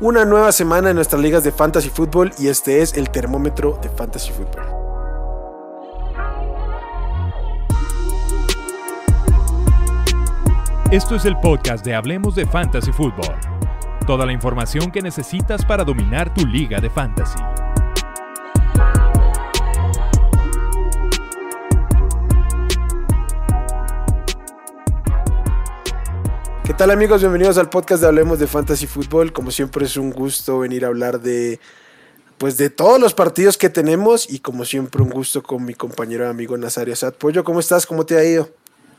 una nueva semana en nuestras ligas de Fantasy Football y este es el termómetro de Fantasy Football. Esto es el podcast de Hablemos de Fantasy Football. Toda la información que necesitas para dominar tu liga de fantasy. Tal amigos? Bienvenidos al podcast de Hablemos de Fantasy Football. Como siempre es un gusto venir a hablar de pues de todos los partidos que tenemos y como siempre un gusto con mi compañero amigo Nazario Sad. Pollo, ¿cómo estás? ¿Cómo te ha ido?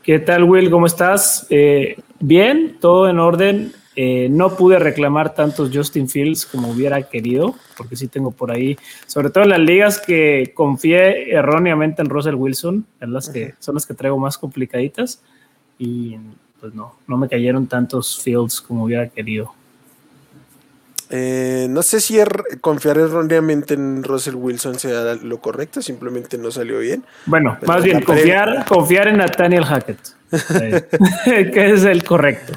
¿Qué tal Will? ¿Cómo estás? Eh, bien, todo en orden. Eh, no pude reclamar tantos Justin Fields como hubiera querido, porque sí tengo por ahí, sobre todo en las ligas que confié erróneamente en Russell Wilson, en las que son las que traigo más complicaditas. Y pues no, no me cayeron tantos fields como hubiera querido. Eh, no sé si er, confiar erróneamente en Russell Wilson sea lo correcto, simplemente no salió bien. Bueno, más bien confiar, confiar en Nathaniel Hackett, eh, que es el correcto.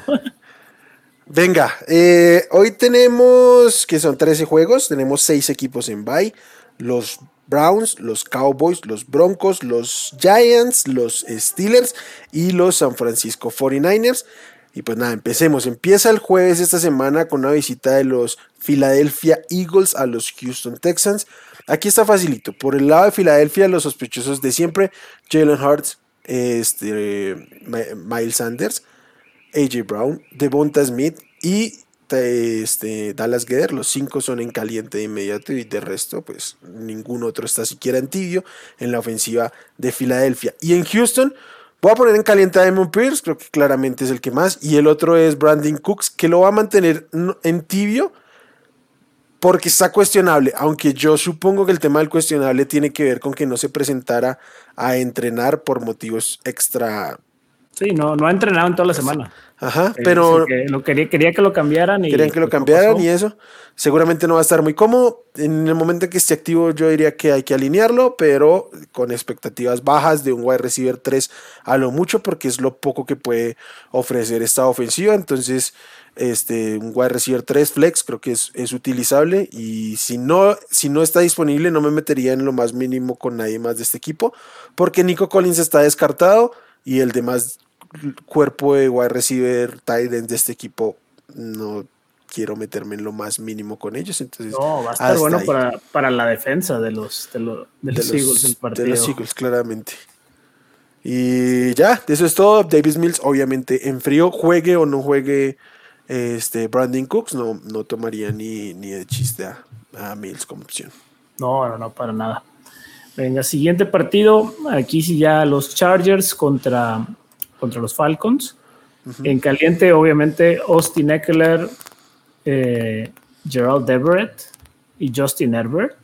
Venga, eh, hoy tenemos que son 13 juegos, tenemos 6 equipos en bye. Los Browns, los Cowboys, los Broncos, los Giants, los Steelers y los San Francisco 49ers. Y pues nada, empecemos. Empieza el jueves esta semana con una visita de los Philadelphia Eagles a los Houston Texans. Aquí está facilito. Por el lado de Filadelfia, los sospechosos de siempre, Jalen Hurts, este, Miles Sanders, AJ Brown, Devonta Smith y este, Dallas Guerrero, los cinco son en caliente de inmediato y de resto, pues ningún otro está siquiera en tibio en la ofensiva de Filadelfia. Y en Houston, voy a poner en caliente a Damon Pierce, creo que claramente es el que más, y el otro es Brandon Cooks, que lo va a mantener en tibio porque está cuestionable, aunque yo supongo que el tema del cuestionable tiene que ver con que no se presentara a entrenar por motivos extra Sí, no, no ha entrenado en toda la semana. Ajá, eh, pero. lo quería, quería que lo cambiaran. Y querían que lo cambiaran y eso. Seguramente no va a estar muy cómodo. En el momento en que esté activo, yo diría que hay que alinearlo, pero con expectativas bajas de un wide receiver 3 a lo mucho, porque es lo poco que puede ofrecer esta ofensiva. Entonces, este, un wide receiver 3 flex creo que es, es utilizable. Y si no, si no está disponible, no me metería en lo más mínimo con nadie más de este equipo, porque Nico Collins está descartado y el demás cuerpo de wide receiver tight de este equipo no quiero meterme en lo más mínimo con ellos. Entonces, no, va a estar bueno para, para, la defensa de los, de, los, el partido. De los Eagles, claramente. Y ya, eso es todo. Davis Mills, obviamente, en frío, juegue o no juegue este Brandon Cooks, no, no tomaría ni, ni de chiste a, a Mills como opción. No, no, no, para nada. Venga, siguiente partido. Aquí sí ya los Chargers contra contra los Falcons. En caliente, obviamente, Austin Eckler, eh, Gerald Everett y Justin Herbert.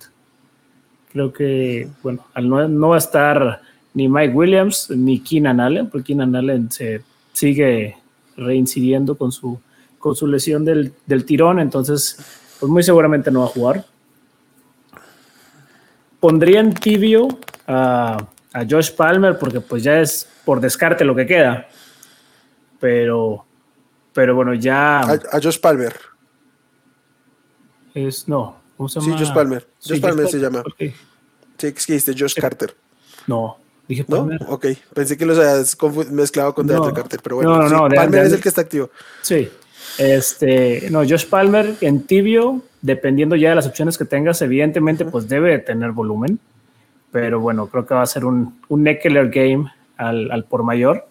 Creo que, bueno, no, va a estar ni Mike Williams ni Keenan Allen, porque Keenan Allen se sigue reincidiendo con su, con su lesión del, tirón, entonces, pues muy seguramente no va a jugar. Pondría en tibio a, a Josh Palmer, porque pues ya es por descarte lo que queda. Pero, pero bueno, ya. A, Josh Palmer. Es, no, ¿cómo se llama? Sí, Josh Palmer. Josh Palmer se llama. Sí, es que dijiste Josh Carter. No, dije Palmer. ¿No? Ok, pensé que los habías mezclado con no, Carter, pero bueno. No, no, no. Palmer es el que está activo. Sí. Este, no, Josh Palmer en tibio, dependiendo ya de las opciones que tengas, evidentemente, pues debe tener volumen. Pero bueno, creo que va a ser un, un Eckler game al, por mayor.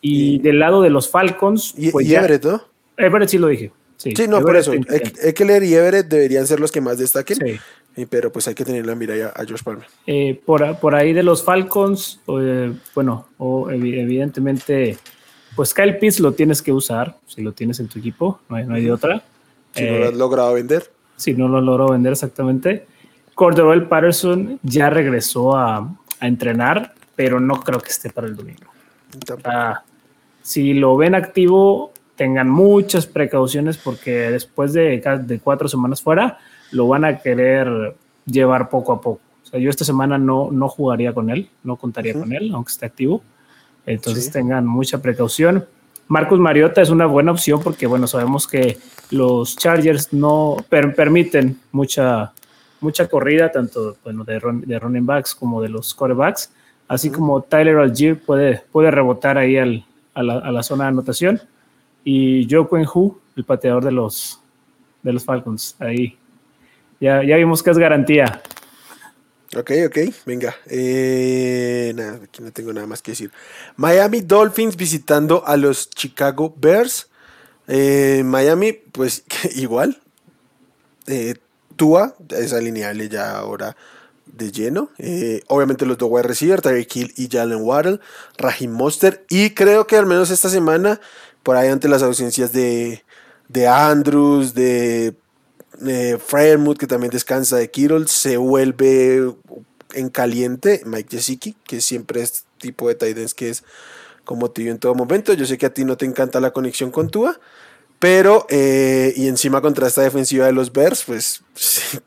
y, del lado de los Falcons. Y, pues Everett, ¿no? Everett sí lo dije. Sí, no, por eso. Eckler y Everett deberían ser los que más destaquen. Sí. pero pues hay que tener la mira a Josh Palmer. Eh, por, por, ahí de los Falcons, eh, bueno, o evidentemente, pues Kyle Pitts lo tienes que usar, si lo tienes en tu equipo, no hay, no hay de otra. Si no lo has eh, logrado vender. Si no lo has logrado vender exactamente. Corderell Patterson ya regresó a, a entrenar pero no creo que esté para el domingo. si lo ven activo, tengan muchas precauciones porque después de, de, cuatro semanas fuera, lo van a querer llevar poco a poco. O sea, yo esta semana no, no jugaría con él, no contaría con él, aunque esté activo. Entonces tengan mucha precaución. Marcus Mariota es una buena opción porque, bueno, sabemos que los Chargers no permiten mucha, mucha corrida, tanto bueno, de, de running backs como de los quarterbacks, así como Tyler Algier puede, puede rebotar ahí al, a, la, zona de anotación. Y Joe Quinn Hu, el pateador de los, de los Falcons, ahí. Ya, ya vimos que es garantía. Ok, ok, venga. Eh, nada, aquí no tengo nada más que decir. Miami Dolphins visitando a los Chicago Bears. Eh, Miami, pues igual. Eh, Tua es alineable ya ahora de lleno. Eh, obviamente los dos wide receiver, Tyreek Hill y Jalen Waddle, Raheem Monster. Y creo que al menos esta semana, por ahí ante las ausencias de, de Andrews, de eh, que también descansa de Kittle, se vuelve en caliente Mike Gesicki, que siempre es tipo de tight que es como tío en todo momento. Yo sé que a ti no te encanta la conexión con Tua, pero eh, y encima contra esta defensiva de los Bears, pues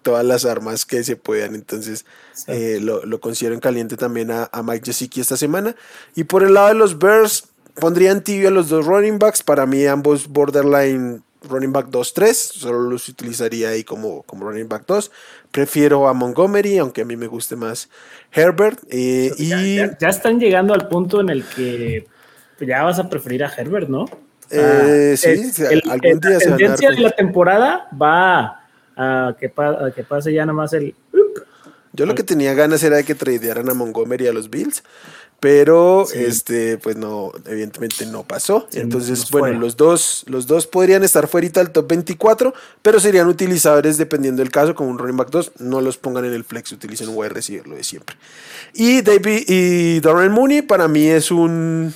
todas las armas que se puedan. Entonces eh, lo, lo, considero en caliente también a, Mike Gesicki esta semana. Y por el lado de los Bears, pondrían tibio a los dos running backs. Para mí ambos borderline running back 2-3, solo los utilizaría ahí como, como running back 2. Prefiero a Montgomery, aunque a mí me guste más Herbert. Eh, y... Ya, están llegando al punto en el que ya vas a preferir a Herbert, ¿no? Eh, sí, algún día la tendencia de la temporada va a que, a que pase ya nada más el... Yo lo que tenía ganas era de que tradearan a Montgomery a los Bills pero este pues no evidentemente no pasó. Entonces bueno los dos los dos podrían estar fuera del top 24 pero serían utilizables dependiendo del caso como un running back 2 no los pongan en el flex utilicen un wide receiver lo de siempre. Y David y Darren Mooney para mí es un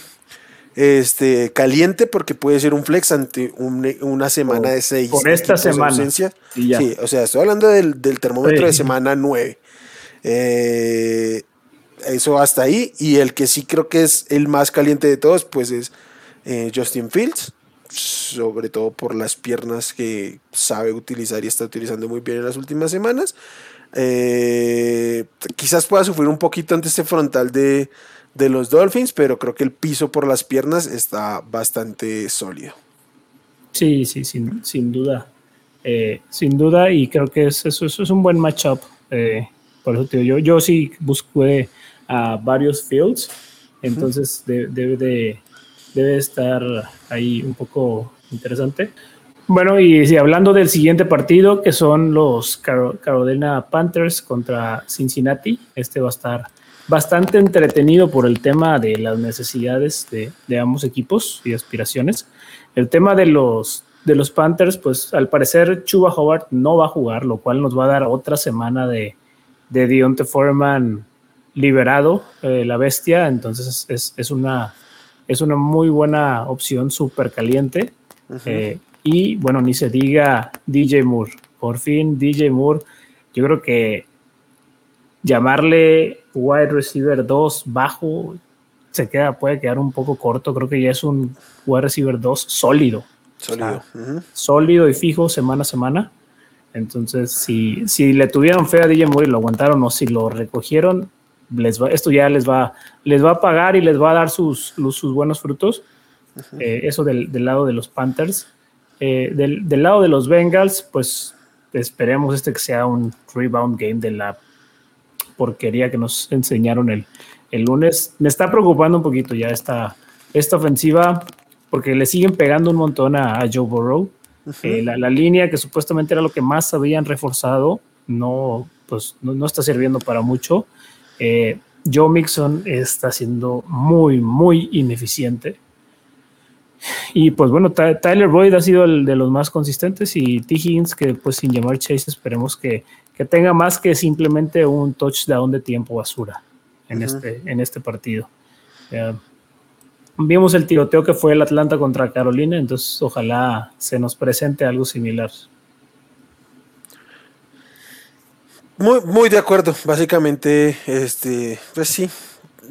este caliente porque puede ser un flex ante una semana de 6 por esta semana sí, o sea estoy hablando del, termómetro de semana 9 eh eso hasta ahí. Y el que sí creo que es el más caliente de todos, pues es eh, Justin Fields. Sobre todo por las piernas que sabe utilizar y está utilizando muy bien en las últimas semanas. Eh, quizás pueda sufrir un poquito ante este frontal de, los Dolphins, pero creo que el piso por las piernas está bastante sólido. Sí, sí, sin, sin duda. Eh, sin duda, y creo que eso, eso es un buen matchup. por eso digo, yo, yo sí busqué a varios fields, entonces debe, de, debe estar ahí un poco interesante. Bueno, y si hablando del siguiente partido, que son los Carolina Panthers contra Cincinnati, este va a estar bastante entretenido por el tema de las necesidades de, de ambos equipos y aspiraciones. El tema de los, de los Panthers, pues al parecer Chuba Howard no va a jugar, lo cual nos va a dar otra semana de, de Deontay Foreman liberado eh, la bestia, entonces es, una, es una muy buena opción, súper caliente. Eh, y bueno, ni se diga DJ Moore. Por fin, DJ Moore, yo creo que llamarle wide receiver 2 bajo se queda, puede quedar un poco corto. Creo que ya es un wide receiver 2 sólido. Sólido. Sólido y fijo semana a semana. Entonces, si, si le tuvieron fe a DJ Moore y lo aguantaron o si lo recogieron, esto ya les va, les va a pagar y les va a dar sus, sus buenos frutos. Eh, eso del, lado de los Panthers. Eh, del, lado de los Bengals, pues esperemos este que sea un rebound game de la porquería que nos enseñaron el, el lunes. Me está preocupando un poquito ya esta, esta ofensiva porque le siguen pegando un montón a, Joe Burrow. Eh, la, línea que supuestamente era lo que más habían reforzado no, pues, no está sirviendo para mucho. Eh, Joe Mixon está siendo muy, muy ineficiente. Y pues bueno, Tyler Boyd ha sido el de los más consistentes y T. Higgins, que pues sin llamar Chase, esperemos que, tenga más que simplemente un touchdown de tiempo basura en, este, en este partido. vimos el tiroteo que fue el Atlanta contra Carolina, entonces ojalá se nos presente algo similar. Muy, muy de acuerdo, básicamente, este, pues sí.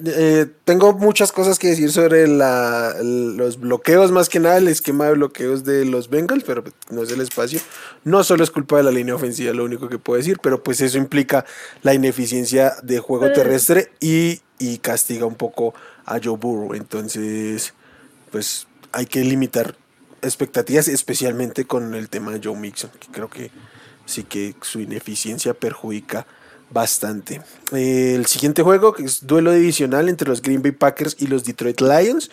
Eh, tengo muchas cosas que decir sobre los bloqueos, más que nada el esquema de bloqueos de los Bengals, pero no es el espacio. No solo es culpa de la línea ofensiva, lo único que puedo decir, pero pues eso implica la ineficiencia de juego terrestre y, y castiga un poco a Joe Burrow. Entonces, pues hay que limitar expectativas, especialmente con el tema de Joe Mixon, que creo que sí que su ineficiencia perjudica bastante. Eh, el siguiente juego, que es duelo divisional entre los Green Bay Packers y los Detroit Lions.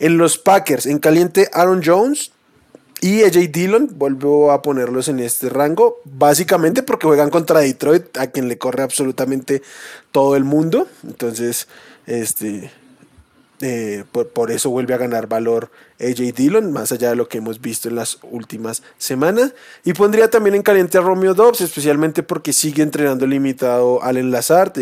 En los Packers, en caliente Aaron Jones y AJ Dillon, vuelvo a ponerlos en este rango, básicamente porque juegan contra Detroit, a quien le corre absolutamente todo el mundo. Entonces, este, eh, por, eso vuelve a ganar valor AJ Dillon, más allá de lo que hemos visto en las últimas semanas. Y pondría también en caliente a Romeo Dobbs, especialmente porque sigue entrenando limitado al enlazar.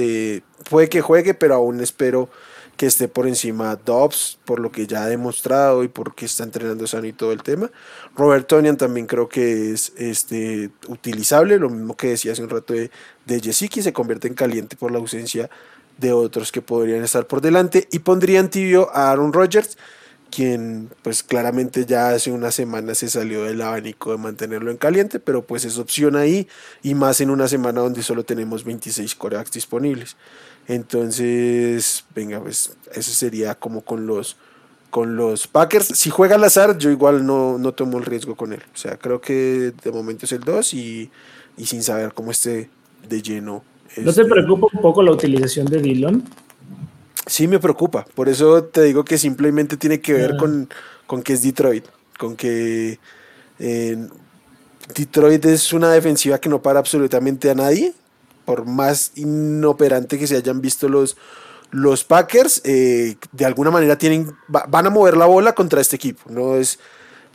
puede que juegue, pero aún espero que esté por encima Dobbs, por lo que ya ha demostrado y porque está entrenando sano y todo el tema. Robert Tonian también creo que es este, utilizable, lo mismo que decía hace un rato de, de Jessica, se convierte en caliente por la ausencia de otros que podrían estar por delante y pondría en tibio a Aaron Rodgers, quien pues claramente ya hace una semana se salió del abanico de mantenerlo en caliente, pero pues es opción ahí y más en una semana donde solo tenemos 26 corebacks disponibles. Entonces, venga, pues eso sería como con los con los Packers. Si juega al azar, yo igual no, no tomo el riesgo con él. O sea, creo que de momento es el 2 y, y sin saber cómo esté de lleno ¿No te este, preocupa un poco la utilización de Dillon? Sí, me preocupa. Por eso te digo que simplemente tiene que ver ah. con, con, que es Detroit. Con que eh, Detroit es una defensiva que no para absolutamente a nadie. Por más inoperante que se hayan visto los, los Packers, eh, de alguna manera tienen, van a mover la bola contra este equipo. No es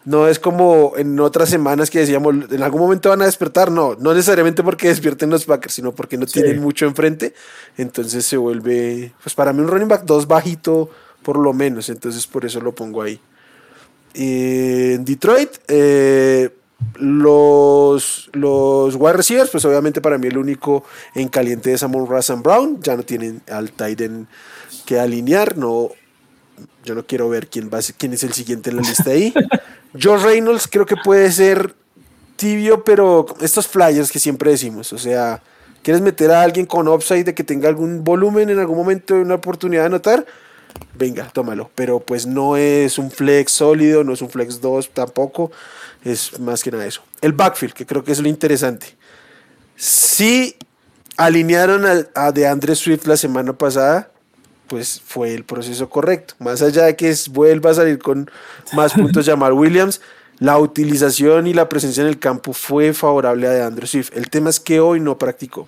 no es como en otras semanas que decíamos, en algún momento van a despertar. No, no necesariamente porque despierten los Packers, sino porque no tienen mucho enfrente. Entonces se vuelve, pues para mí un running back 2 bajito por lo menos. Entonces por eso lo pongo ahí. en Detroit, eh, los, los wide receivers, pues obviamente para mí el único en caliente es Amon Russell Brown. Ya no tienen al Titan que alinear. No, yo no quiero ver quién, va, quién es el siguiente en la lista ahí. Joe Reynolds creo que puede ser tibio, pero estos flyers que siempre decimos, o sea, ¿quieres meter a alguien con upside de que tenga algún volumen en algún momento, una oportunidad de anotar? Venga, tómalo, pero pues no es un flex sólido, no es un flex 2 tampoco, es más que nada eso. El backfield, que creo que es lo interesante. Si alinearon a, a DeAndre Swift la semana pasada, pues fue el proceso correcto. Más allá de que vuelva a salir con más puntos llamar Williams, la utilización y la presencia en el campo fue favorable a Andrew Swift. El tema es que hoy no practicó.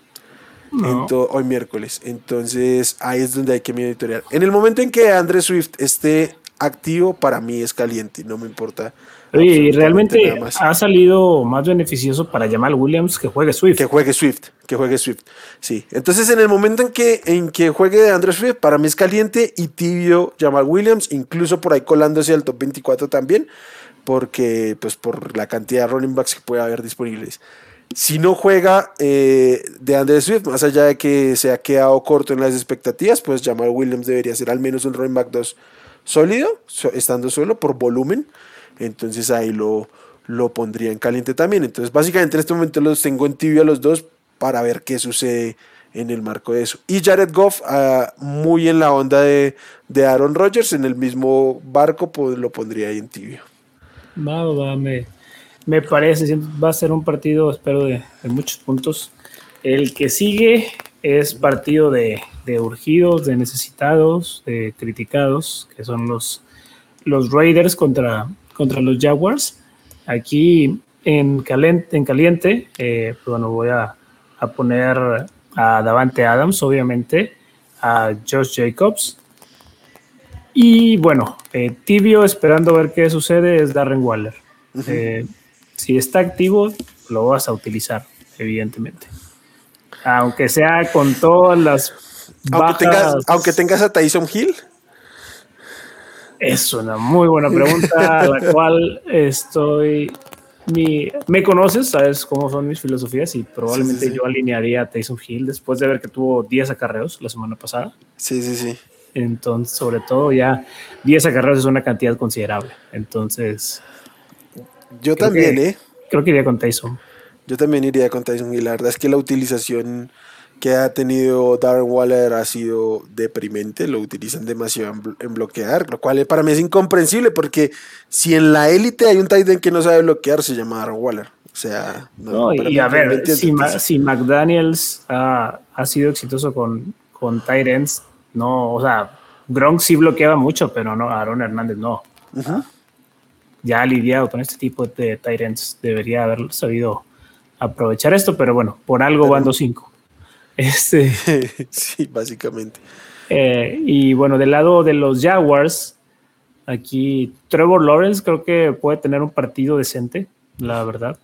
hoy miércoles. Entonces ahí es donde hay que monitorear. En el momento en que Andrew Swift esté activo, para mí es caliente, no me importa y realmente ha salido más beneficioso para Jamal Williams que juegue Swift. Que juegue Swift, que juegue Swift. Sí. Entonces, en el momento en que, en que juegue Andrew Swift, para mí es caliente y tibio Jamal Williams, incluso por ahí colándose al top 24 también, porque, pues, por la cantidad de running backs que puede haber disponibles. Si no juega eh, de Andrew Swift, más allá de que se ha quedado corto en las expectativas, pues Jamal Williams debería ser al menos un running back 2 sólido, estando solo por volumen entonces ahí lo, lo pondría en caliente también. Entonces básicamente en este momento los tengo en tibio a los dos para ver qué sucede en el marco de eso. Y Jared Goff, ah, muy en la onda de, Aaron Rodgers, en el mismo barco, pues lo pondría ahí en tibio. Va, me, me parece, va a ser un partido, espero, de, muchos puntos. El que sigue es partido de, de, urgidos, de necesitados, de criticados, que son los, los Raiders contra, contra los Jaguars. Aquí en caliente, en caliente eh, pues bueno, voy a, poner a Davante Adams, obviamente, a Josh Jacobs. Y bueno, eh, tibio, esperando a ver qué sucede, es Darren Waller. Eh, si está activo, lo vas a utilizar, evidentemente. Aunque sea con todas las. Aunque, tengas, aunque tengas a Tyson Hill. Es una muy buena pregunta, a la cual estoy. Mi, me conoces, sabes cómo son mis filosofías y probablemente yo alinearía a Tyson Hill después de ver que tuvo 10 acarreos la semana pasada. Sí, sí, sí. Entonces, sobre todo, ya 10 acarreos es una cantidad considerable. Entonces. Yo también, ¿eh? Creo que iría con Tyson. Yo también iría con Tyson y la verdad es que la utilización que ha tenido Darren Waller ha sido deprimente, lo utilizan demasiado en, bloquear, lo cual para mí es incomprensible porque si en la élite hay un tight end que no sabe bloquear, se llama Darren Waller. O sea, no, y a ver, si, McDaniels ha, sido exitoso con, con tight ends, no, o sea, Gronk sí bloqueaba mucho, pero no, Aaron Hernández no. Ya ha lidiado con este tipo de tight ends, debería haber sabido aprovechar esto, pero bueno, por algo van 2-5. Este, sí, básicamente. Eh, y bueno, del lado de los Jaguars, aquí Trevor Lawrence creo que puede tener un partido decente, la verdad.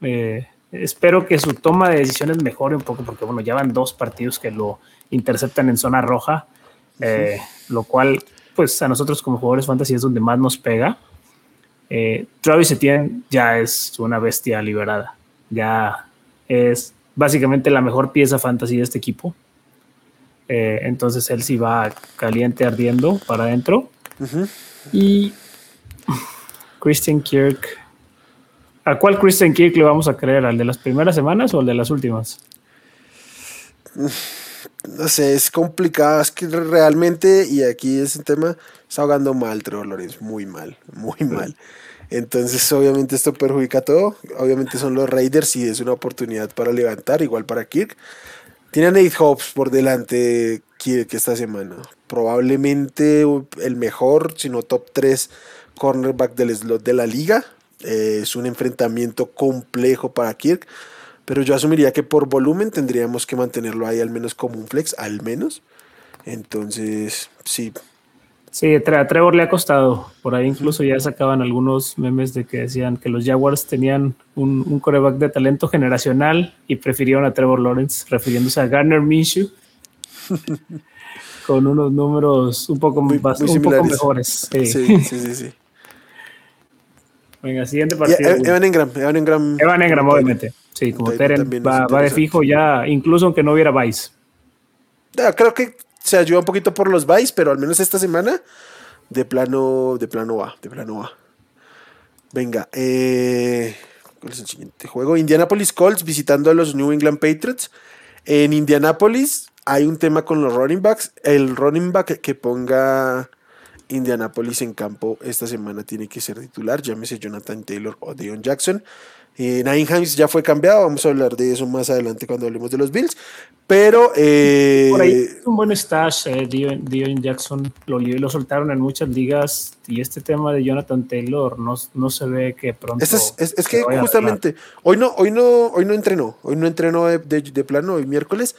Eh, espero que su toma de decisiones mejore un poco, porque bueno, ya van dos partidos que lo interceptan en zona roja, eh, lo cual, pues a nosotros como jugadores fantasy es donde más nos pega. Travis Etienne ya es una bestia liberada, ya es básicamente la mejor pieza fantasy de este equipo. Eh, entonces él sí va caliente ardiendo para adentro. Y Christian Kirk. ¿A cuál Christian Kirk le vamos a creer? ¿Al de las primeras semanas o al de las últimas? No sé, es complicado. Es que realmente, y aquí es un tema, está ahogando mal Trevor Lawrence, muy mal, muy mal. Entonces, obviamente, esto perjudica todo. Obviamente, son los Raiders y es una oportunidad para levantar, igual para Kirk. Tiene a Nate Hobbs por delante Kirk esta semana. Probablemente el mejor, si no top 3 cornerback del slot de la liga. Eh, es un enfrentamiento complejo para Kirk. Pero yo asumiría que por volumen tendríamos que mantenerlo ahí al menos como un flex, al menos. Entonces, sí, Sí, a Trevor le ha costado. Por ahí incluso ya sacaban algunos memes de que decían que los Jaguars tenían un, coreback de talento generacional y prefirieron a Trevor Lawrence, refiriéndose a Garner Minshew, con unos números un poco, un poco mejores. Sí, sí, sí. sí, Venga, siguiente partido. Evan Engram, Evan Engram. Evan Engram, obviamente. Sí, como Teren va, va, de fijo ya, incluso aunque no hubiera Vice. creo que se ayuda un poquito por los buys, pero al menos esta semana de plano, de plano va, de plano va. Venga, eh, ¿cuál es el siguiente juego? Indianapolis Colts visitando a los New England Patriots. En Indianapolis hay un tema con los running backs. El running back que ponga Indianapolis en campo esta semana tiene que ser titular, llámese Jonathan Taylor o Dion Jackson. Eh, ya fue cambiado, vamos a hablar de eso más adelante cuando hablemos de los Bills. Pero. Eh, Por ahí un buen stash, eh, Dion, Jackson lo, lo soltaron en muchas ligas y este tema de Jonathan Taylor no, no se ve que pronto. Es, es, que justamente hoy no, hoy no, hoy no entrenó, hoy no entrenó de, de, plano, hoy miércoles.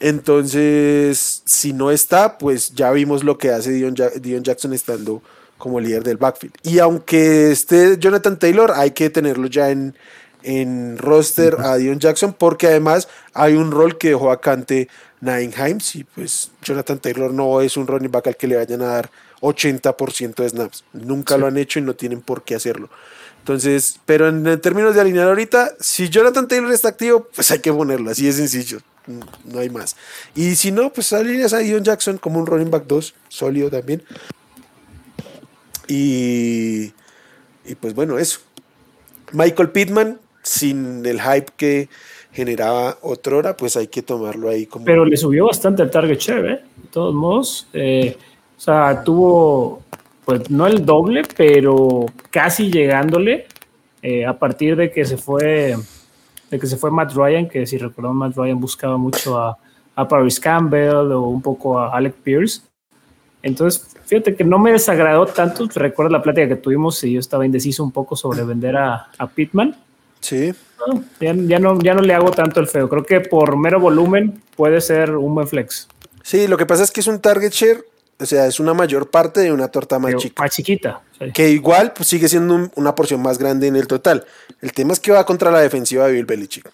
Entonces, si no está, pues ya vimos lo que hace Dion, Dion Jackson estando como líder del backfield. Y aunque esté Jonathan Taylor, hay que tenerlo ya en, en roster a Dion Jackson, porque además hay un rol que dejó vacante Himes, y pues Jonathan Taylor no es un running back al que le vayan a dar 80% de snaps. Nunca lo han hecho y no tienen por qué hacerlo. Entonces, pero en, términos de alinear ahorita, si Jonathan Taylor está activo, pues hay que ponerlo, así de sencillo. No hay más. Y si no, pues alineas a Dion Jackson como un running back 2, sólido también. Y, y pues bueno, eso. Michael Pittman, sin el hype que generaba otrora, pues hay que tomarlo ahí como... Pero le subió bastante el target share, ¿eh? De todos modos. Eh, o sea, tuvo, pues no el doble, pero casi llegándole eh, a partir de que se fue de que se fue Matt Ryan, que si recordamos Matt Ryan buscaba mucho a, a Paris Campbell o un poco a Alec Pierce. Entonces, fíjate que no me desagradó tanto. Recuerda la plática que tuvimos y yo estaba indeciso un poco sobre vender a, a Pittman. Sí. ya, no, ya no le hago tanto el feo. Creo que por mero volumen puede ser un buen flex. Sí, lo que pasa es que es un target share, o sea, es una mayor parte de una torta más chica. Más chiquita. Que igual pues, sigue siendo una porción más grande en el total. El tema es que va contra la defensiva de Bill Belichick.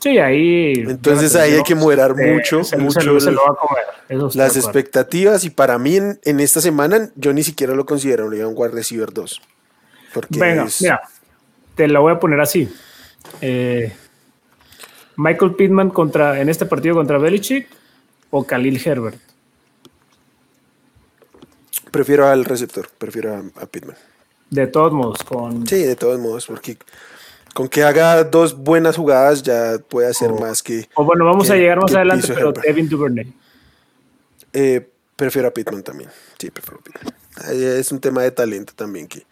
Sí, ahí. Entonces ahí hay que moderar mucho, mucho las expectativas. Y para mí en, esta semana yo ni siquiera lo considero un wide receiver 2. Venga, mira, te la voy a poner así. Eh, Michael Pittman contra, en este partido contra Belichick o Khalil Herbert. Prefiero al receptor, prefiero a, Pittman. De todos modos, con. Sí, de todos modos, porque Con que haga dos buenas jugadas ya puede hacer más que. O bueno, vamos que- a llegar más adelante, pero. Devin Duvernay. Eh, prefiero a Pittman también. Sí, prefiero a Pittman. Es un tema de talento también que.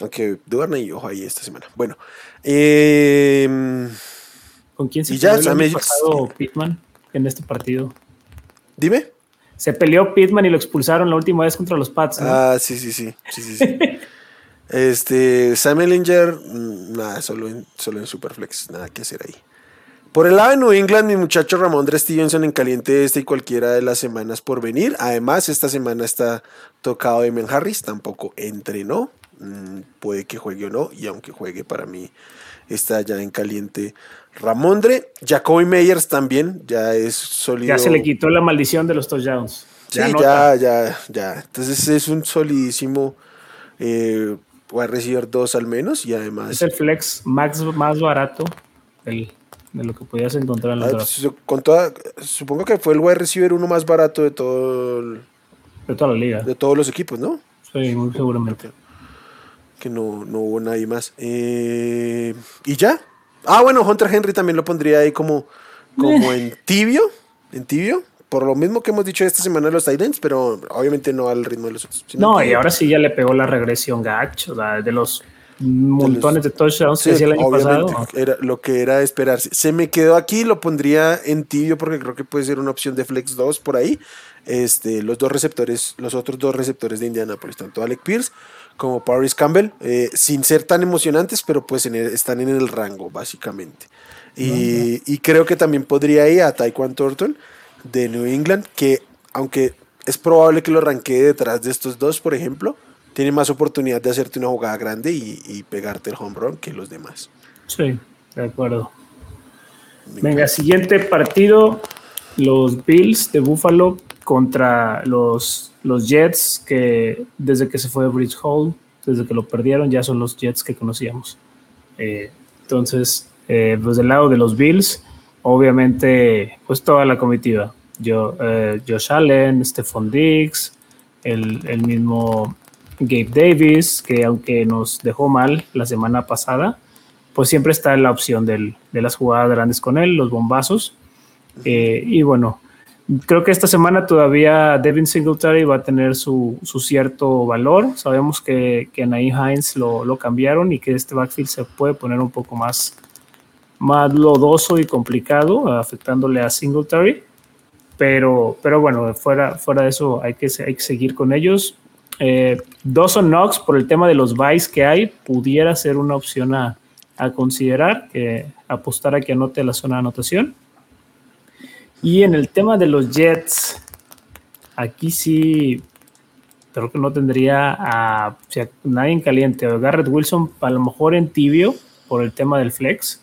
Aunque Duvernay, ojo ahí esta semana. Bueno. eh, ¿Con quién se Y ya, peleó el año Sammy- pasado Pittman en este partido? dime. Se peleó Pittman y lo expulsaron la última vez contra los Pats. ¿no? Ah, sí, sí, sí. sí, sí, sí. este, Sam Ellinger, mm, nada, solo en, solo en Superflex, nada que hacer ahí. Por el lado de New England, mi muchacho Ramondre Stevenson en caliente este y cualquiera de las semanas por venir. Además, esta semana está tocado Emen Harris, tampoco entrenó. Mm, puede que juegue o no, y aunque juegue para mí, está ya en caliente Ramondre. Jacoby Meyers también, ya es sólido. ya se le quitó la maldición de los touchdowns. Sí, ya, ya, ya. Entonces es un solidísimo eh, wide receiver 2 al menos y además Es el flex más, más barato del- de lo que podías encontrar en la ah, con toda, supongo que fue el wide receiver uno más barato de todo el- de toda la liga. de todos los equipos, ¿no? Sí, muy seguramente. Que no, no hubo nadie más. Eh, y ya. Ah, bueno, Hunter Henry también lo pondría ahí como, como en tibio. En tibio. Por lo mismo que hemos dicho esta semana de los Titans, pero obviamente no al ritmo de los otros. No, y ahora sí ya le pegó la regresión gacho, o sea, de los montones de, touchdowns Sí, que hacía el año obviamente, pasado. era lo que era esperarse. Se me quedó aquí, lo pondría en tibio porque creo que puede ser una opción de flex 2 por ahí. Este, los dos receptores, los otros dos receptores de Indianapolis, tanto Alec Pierce como Paris Campbell, eh, sin ser tan emocionantes, pero pues en el- están en el rango, básicamente. Y, y creo que también podría ir a Taekwon Thornton de New England, que aunque es probable que lo arranque detrás de estos dos, por ejemplo, tiene más oportunidad de hacerte una jugada grande y, y pegarte el home run que los demás. Sí, de acuerdo. Venga, siguiente partido, los Bills de Buffalo contra los, los Jets, que desde que se fue Bridge Hall, desde que lo perdieron, ya son los Jets que conocíamos. Eh, entonces, eh, pues del lado de los Bills, obviamente, pues toda la comitiva. Yo, eh, Josh Allen, Stephon Diggs, el, el mismo Gabe Davis, que aunque nos dejó mal la semana pasada, pues siempre está la opción del- de las jugadas grandes con él, los bombazos. Eh, y bueno, creo que esta semana todavía Devin Singletary va a tener su, su cierto valor. Sabemos que, que Hines lo, lo cambiaron y que este backfield se puede poner un poco más, más lodoso y complicado, afectándole a Singletary. Pero, pero bueno, fuera, fuera de eso hay que, hay que seguir con ellos. Eh, Dawson Knox, por el tema de los buys que hay, pudiera ser una opción a, a considerar, que apostar a que anote la zona de anotación. Y en el tema de los Jets, aquí sí creo que no tendría a, o sea, nadie en caliente. Garrett Wilson, a lo mejor en tibio, por el tema del flex,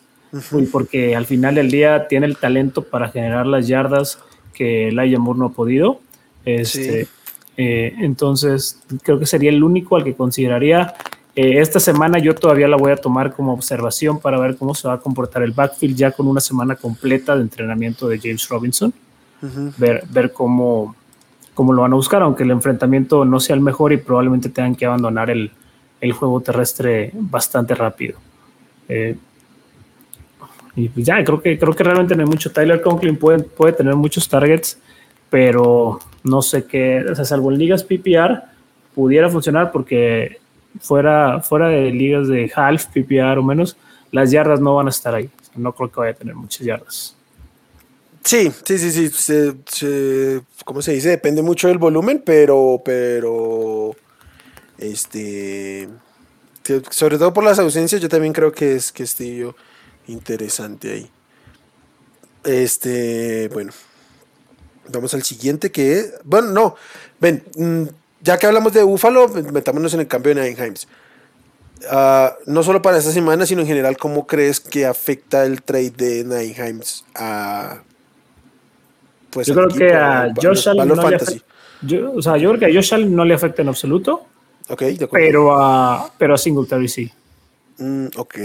y porque al final del día tiene el talento para generar las yardas que Elijah Moore no ha podido. Este, Sí. eh, entonces, creo que sería el único al que consideraría. Eh, esta semana yo todavía la voy a tomar como observación para ver cómo se va a comportar el backfield ya con una semana completa de entrenamiento de James Robinson. Ujú. Ver, ver cómo, cómo lo van a buscar, aunque el enfrentamiento no sea el mejor y probablemente tengan que abandonar el, el juego terrestre bastante rápido. Eh, y pues ya, creo que, creo que realmente no hay mucho. Tyler Conklin puede, puede tener muchos targets, pero no sé qué, o sea, salvo en ligas PPR, pudiera funcionar porque fuera, fuera de ligas de half PPR o menos, las yardas no van a estar ahí. No creo que vaya a tener muchas yardas. Sí, sí, sí, sí. ¿Cómo se dice? Depende mucho del volumen, pero, pero, este, sobre todo por las ausencias, yo también creo que es que estillo interesante ahí. Este, bueno, vamos al siguiente que es, bueno, no, ven, mm, ya que hablamos de Búfalo, metámonos en el cambio de Nine Himes. Ah, no solo para esta semana, sino en general, ¿cómo crees que afecta el trade de Nine Himes a, pues, Yo creo que a Josh al Allen no le fantasy? Yo, o sea, yo creo que a Josh Allen no le afecta en absoluto, Ok, de acuerdo. pero a, pero a Singletary sí. Mm, ok.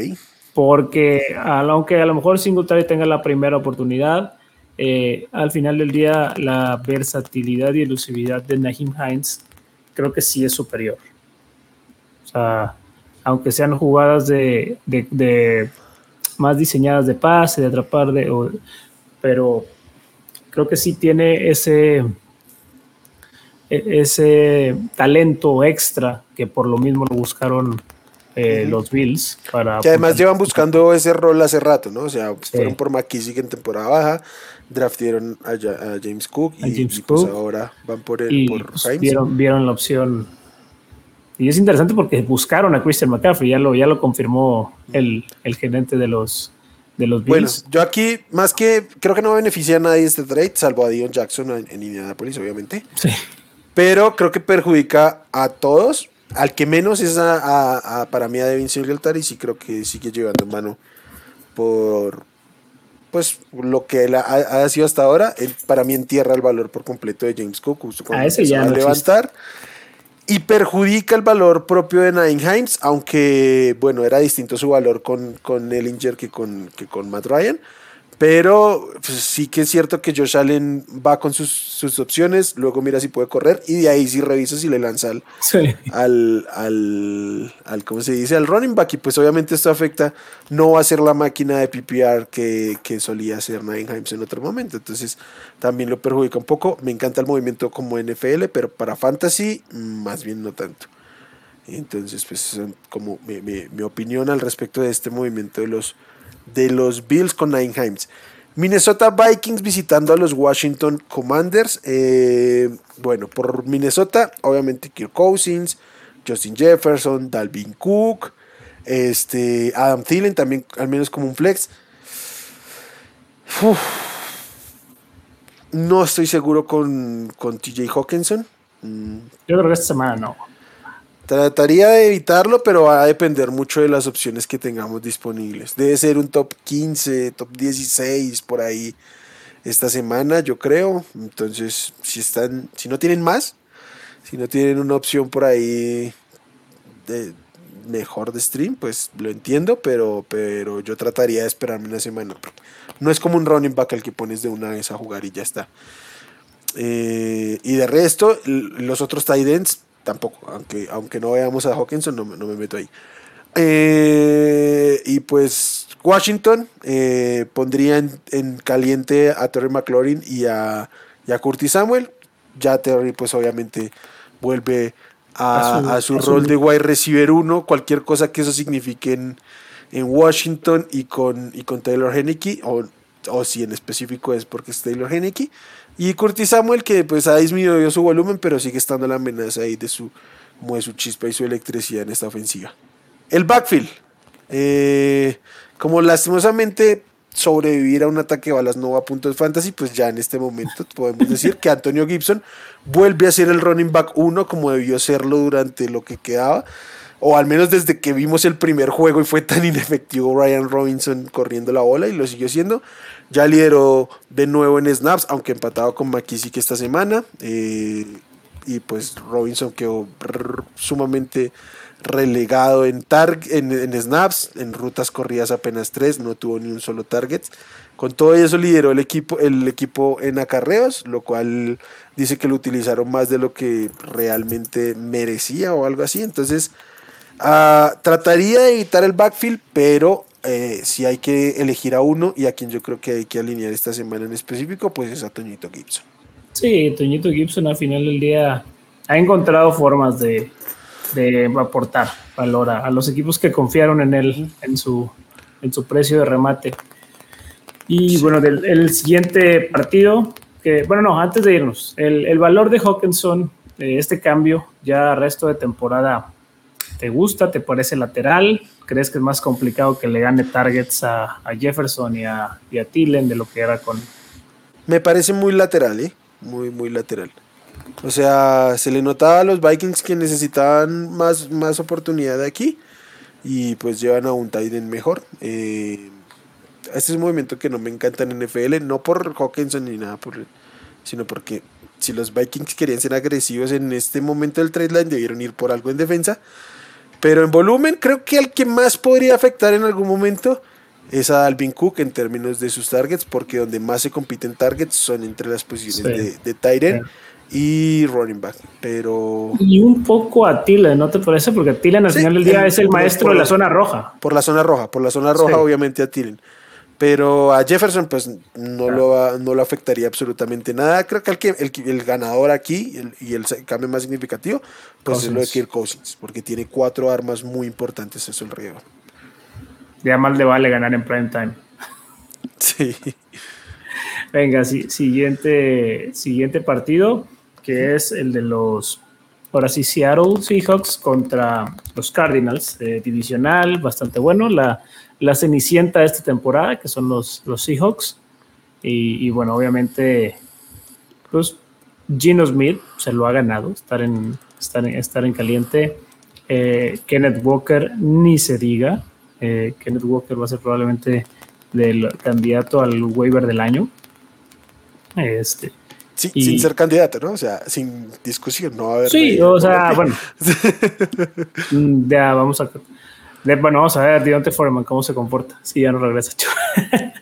Porque aunque a lo mejor Singletary tenga la primera oportunidad, eh, al final del día la versatilidad y elusividad de Naheem Hines creo que sí es superior. O sea, aunque sean jugadas de, más diseñadas de pase, de atrapar, de, pero creo que sí tiene ese, e, ese talento extra que por lo mismo lo buscaron eh, los Bills para... Que además llevan buscando ese rol hace rato, ¿no? O sea, fueron por McKissick en temporada baja, draftieron a, James Cook y, pues ahora van por, el, por pues, vieron, vieron la opción y es interesante porque buscaron a Christian McCaffrey, ya lo, ya lo confirmó el, gerente de los, de los Bills. Bueno, yo aquí, más que creo que no beneficia a nadie este trade, salvo a Dion Jackson en, en Indianapolis, obviamente. Sí. Pero creo que perjudica a todos. Al que menos es a, para mí a Devin Singletary, sí creo que sigue llevando mano por pues lo que él ha, sido hasta ahora. Él, para mí entierra el valor por completo de James Cook, justo cuando a ese ya a levantar y perjudica el valor propio de Nine Himes, aunque bueno, era distinto su valor con, con Ellinger que con, que con Matt Ryan. Pero pues, sí que es cierto que Josh Allen va con sus, sus, opciones, luego mira si puede correr y de ahí sí revisa si le lanza al, al, al, al, ¿cómo se dice? Al running back y pues obviamente esto afecta, no va a ser la máquina de PPR que, que solía ser Himes en otro momento, entonces también lo perjudica un poco. Me encanta el movimiento como NFL, pero para fantasy más bien no tanto. Entonces pues como mi, mi, mi opinión al respecto de este movimiento de los de los Bills con Nine. Minnesota Vikings visitando a los Washington Commanders. Eh, bueno, por Minnesota, obviamente Kirk Cousins, Justin Jefferson, Dalvin Cook, este, Adam Thielen también, al menos como un flex. No estoy seguro con, con TJ Hawkinson. Yo creo que esta semana no. Trataría de evitarlo, pero va a depender mucho de las opciones que tengamos disponibles. Debe ser un top 15, top 16 por ahí esta semana, yo creo. Entonces, si están, si no tienen más, si no tienen una opción por ahí de, mejor de stream, pues lo entiendo, pero, pero yo trataría de esperarme una semana. No es como un running back al que pones de una vez a jugar y ya está. Eh, y de resto, los otros tight ends tampoco, aunque, aunque no veamos a Hawkinson, no, me meto ahí. Eh, y pues Washington eh, pondría en, caliente a Terry McLaurin y a, Curtis Samuel. Ya Terry pues obviamente vuelve a, su, rol de wide receiver 1, cualquier cosa que eso signifique en, Washington y con, y con Taylor Henneke, o, o si en específico es porque es Taylor Henneke. Y Curtis Samuel, que pues ha disminuido su volumen, pero sigue estando la amenaza ahí de su, de su chispa y su electricidad en esta ofensiva. El backfield. Eh, como lastimosamente sobrevivir a un ataque de balas no va a puntos fantasy, pues ya en este momento podemos decir que Antonio Gibson vuelve a ser el running back 1 como debió serlo durante lo que quedaba, o al menos desde que vimos el primer juego y fue tan inefectivo Ryan Robinson corriendo la bola y lo siguió siendo. Ya lideró de nuevo en snaps, aunque empatado con McKissick esta semana. Eh, y pues Robinson quedó sumamente relegado en, en, snaps, en rutas corridas apenas tres, no tuvo ni un solo target. Con todo eso lideró el equipo, el equipo en acarreos, lo cual dice que lo utilizaron más de lo que realmente merecía o algo así. Entonces, ah, trataría de evitar el backfield, pero eh, si hay que elegir a uno y a quien yo creo que hay que alinear esta semana en específico, pues es a Toñito Gibson. Sí, Toñito Gibson al final del día ha encontrado formas de, aportar valor a, los equipos que confiaron en él, en su, en su precio de remate. Y bueno, del, el siguiente partido, que bueno, no, antes de irnos, el, valor de Hawkinson, este cambio, ya resto de temporada, ¿te gusta? ¿Te parece lateral? ¿Crees que es más complicado que le gane targets a, Jefferson y a, y a Tillen de lo que era con... Me parece muy lateral, ¿eh? Muy, muy lateral. O sea, se le notaba a los Vikings que necesitaban más, más oportunidad aquí y pues llevan a un Titan mejor. Eh, este es un movimiento que no me encanta en NFL, no por Hawkinson ni nada, por, sino porque si los Vikings querían ser agresivos en este momento del trade line, debieron ir por algo en defensa. Pero en volumen, creo que el que más podría afectar en algún momento es a Alvin Cook en términos de sus targets, porque donde más se compiten targets son entre las posiciones de, de Tyren y running back, pero... Y un poco a Thielen, ¿no te parece? Porque Thielen al final del día es el maestro de la zona roja. Por la zona roja, por la zona roja obviamente a Thielen. Pero a Jefferson pues no, lo, no lo afectaría absolutamente nada. Creo que el, el, el ganador aquí y el cambio más significativo pues es lo de Kirk Cousins, porque tiene cuatro armas muy importantes a su alrededor. Ya más le vale ganar en prime time. Sí. Venga, siguiente, siguiente partido, que es el de los, ahora sí, Seattle Seahawks contra los Cardinals, divisional, bastante bueno. La, la cenicienta de esta temporada, que son los, los Seahawks. Y, bueno, obviamente, pues Gino Smith se lo ha ganado, estar en, estar en, estar en caliente. Eh, Kenneth Walker, ni se diga. Eh, Kenneth Walker va a ser probablemente del candidato al waiver del año. Este, sin ser candidato, ¿no? O sea, sin discusión, no va a haber. Sí, o sea, bueno. Ya vamos a. bueno, vamos a ver Dionte Foreman cómo se comporta. Si ya no regresa.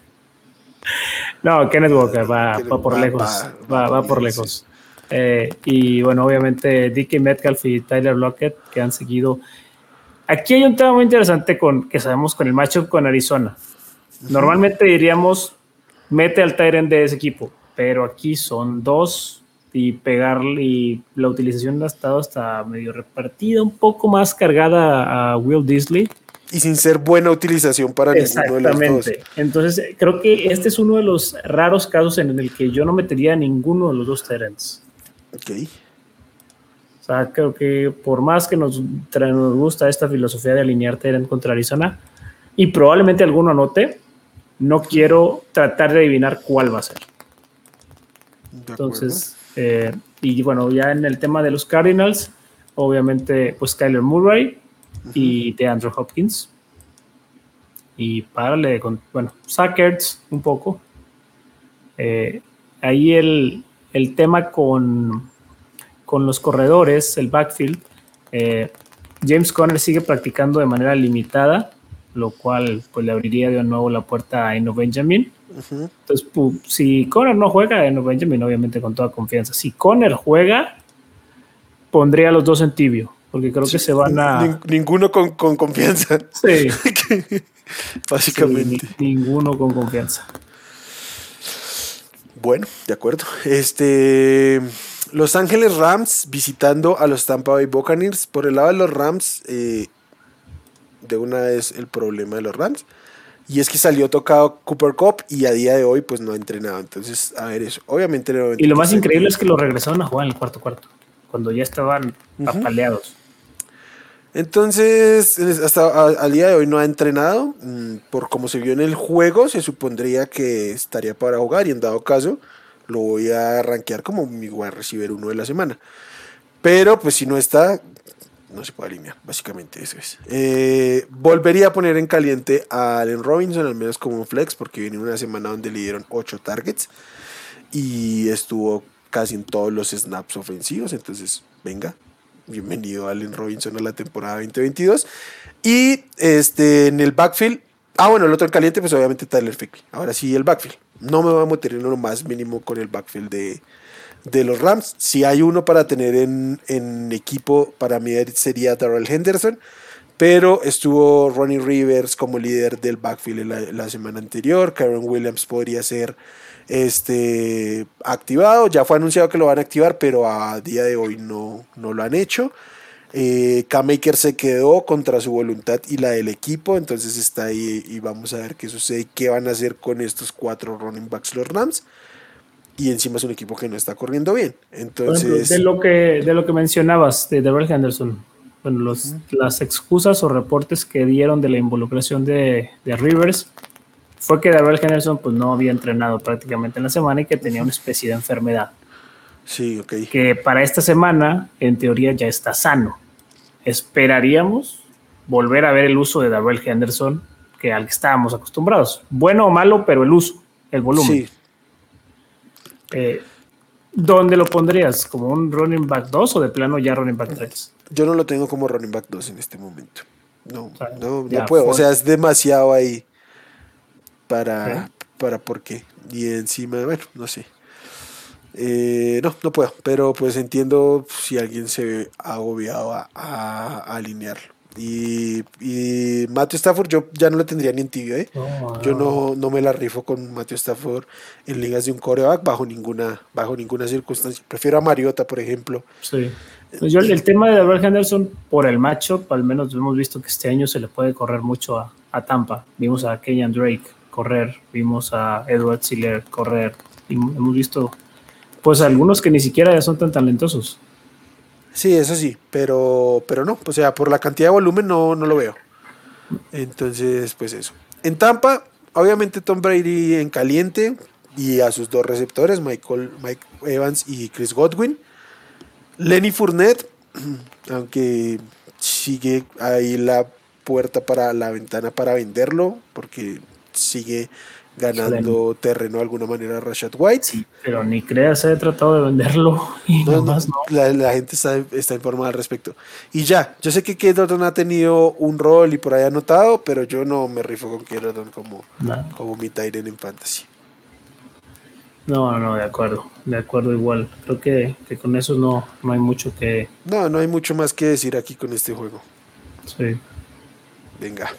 no, Kenneth Walker va, por lejos. Va, por lejos. Eh, y bueno, obviamente Dickie Metcalf y Tyler Lockett que han seguido. Aquí hay un tema muy interesante con que sabemos con el matchup con Arizona. Normalmente diríamos mete al Tyrant de ese equipo, pero aquí son dos y pegarle y la utilización ha estado hasta medio repartida, un poco más cargada a Will Disley. Y sin ser buena utilización para ninguno de los dos. Entonces, creo que este es uno de los raros casos en el que yo no metería a ninguno de los dos Tyrants. Ok. O sea, creo que por más que nos, nos gusta esta filosofía de alinear Tyrant contra Arizona, y probablemente alguno anote, no quiero tratar de adivinar cuál va a ser. Entonces, eh, y bueno, ya en el tema de los Cardinals, obviamente, pues Kyler Murray y de Andrew Hopkins. Y párale con, bueno, Sackerts un poco. Eh, ahí el, tema con, con los corredores, el backfield, eh, James Conner sigue practicando de manera limitada lo cual pues le abriría de nuevo la puerta a Eno Benjamin. Entonces, si Conner no juega, Eno Benjamin obviamente con toda confianza. Si Conner juega, pondría a los dos en tibio, porque creo que se van a... Ninguno con, confianza. Sí. Básicamente. ninguno con confianza. Bueno, de acuerdo. Este... Los Ángeles Rams visitando a los Tampa Bay Buccaneers. Por el lado de los Rams, eh, de una vez el problema de los Rams. Y es que salió tocado Cooper Cup y a día de hoy pues no ha entrenado. Entonces, a ver eso. Obviamente... Y lo más increíble es que lo regresaron a jugar en el cuarto cuarto, cuando ya estaban apaleados. Entonces, hasta al día de hoy no ha entrenado. Mm, por como se vio en el juego, se supondría que estaría para jugar y en dado caso lo voy a rankear como mi a recibir uno de la semana. Pero pues si no está, no se puede alinear, básicamente eso es. Eh, volvería a poner en caliente a Allen Robinson, al menos como un flex, porque viene una semana donde le dieron 8 targets y estuvo casi en todos los snaps ofensivos, entonces venga, bienvenido Allen Robinson a la temporada 2022. Y este, en el backfield, ah bueno, el otro en caliente, pues obviamente Tyler Fickle. Ahora sí, el backfield. No me voy a meter en lo más mínimo con el backfield de, de los Rams. Si hay uno para tener en, equipo, para mí sería Darrell Henderson. Pero estuvo Ronnie Rivers como líder del backfield la, semana anterior. Karen Williams podría ser este, activado. Ya fue anunciado que lo van a activar, pero a día de hoy no, no lo han hecho. Eh, K-Maker se quedó contra su voluntad y la del equipo, entonces está ahí y vamos a ver qué sucede y qué van a hacer con estos cuatro running backs los Rams y encima es un equipo que no está corriendo bien. Entonces, de lo que de lo que mencionabas de Darrell Henderson, bueno, los, las excusas o reportes que dieron de la involucración de, de Rivers fue que Darrell Henderson pues no había entrenado prácticamente en la semana y que tenía una especie de enfermedad. Sí, ok. Que para esta semana, en teoría, ya está sano. Esperaríamos volver a ver el uso de Darrell Henderson que al que estábamos acostumbrados. Bueno o malo, pero el uso, el volumen. Sí, eh, ¿Dónde lo pondrías? ¿Como un running back 2 o de plano ya running back 3? Yo no lo tengo como running back 2 en este momento. No, no, no puedo. O sea, es demasiado ahí para, para por qué. Y encima, bueno, no sé. Eh, no, no puedo, pero pues entiendo si alguien se ve agobiado a, a- a alinearlo. Y, y Matthew Stafford yo ya no lo tendría ni en tibio, ¿eh? Yo no, no me la rifo con Matthew Stafford en ligas de un coreback bajo ninguna, bajo ninguna circunstancia. Prefiero a Mariota, por ejemplo. Sí. Pues yo el tema de Albert Henderson por el macho, al menos hemos visto que este año se le puede correr mucho a, a Tampa. Vimos a Kenyan Drake correr, vimos a Edward Siller correr, y hemos visto pues algunos que ni siquiera ya son tan talentosos. Sí, eso sí, pero, pero no, o sea, por la cantidad de volumen no, no lo veo. Entonces, pues eso. En Tampa, obviamente Tom Brady en caliente y a sus dos receptores, Michael, Mike Evans y Chris Godwin. Lenny Fournette, aunque sigue ahí la puerta para la ventana para venderlo, porque sigue ganando terreno de alguna manera Rashad White. Sí, pero ni creas, he tratado de venderlo y No, nomás no. La, la gente está, está informada al respecto. Y ya, yo sé que Keldon ha tenido un rol y por ahí anotado, pero yo no me rifo con Keldon como, como mi Tyren en fantasy. No, no, de acuerdo, de acuerdo igual. Creo que, que con eso no, no hay mucho que... No, no hay mucho más que decir aquí con este juego. Sí. Venga.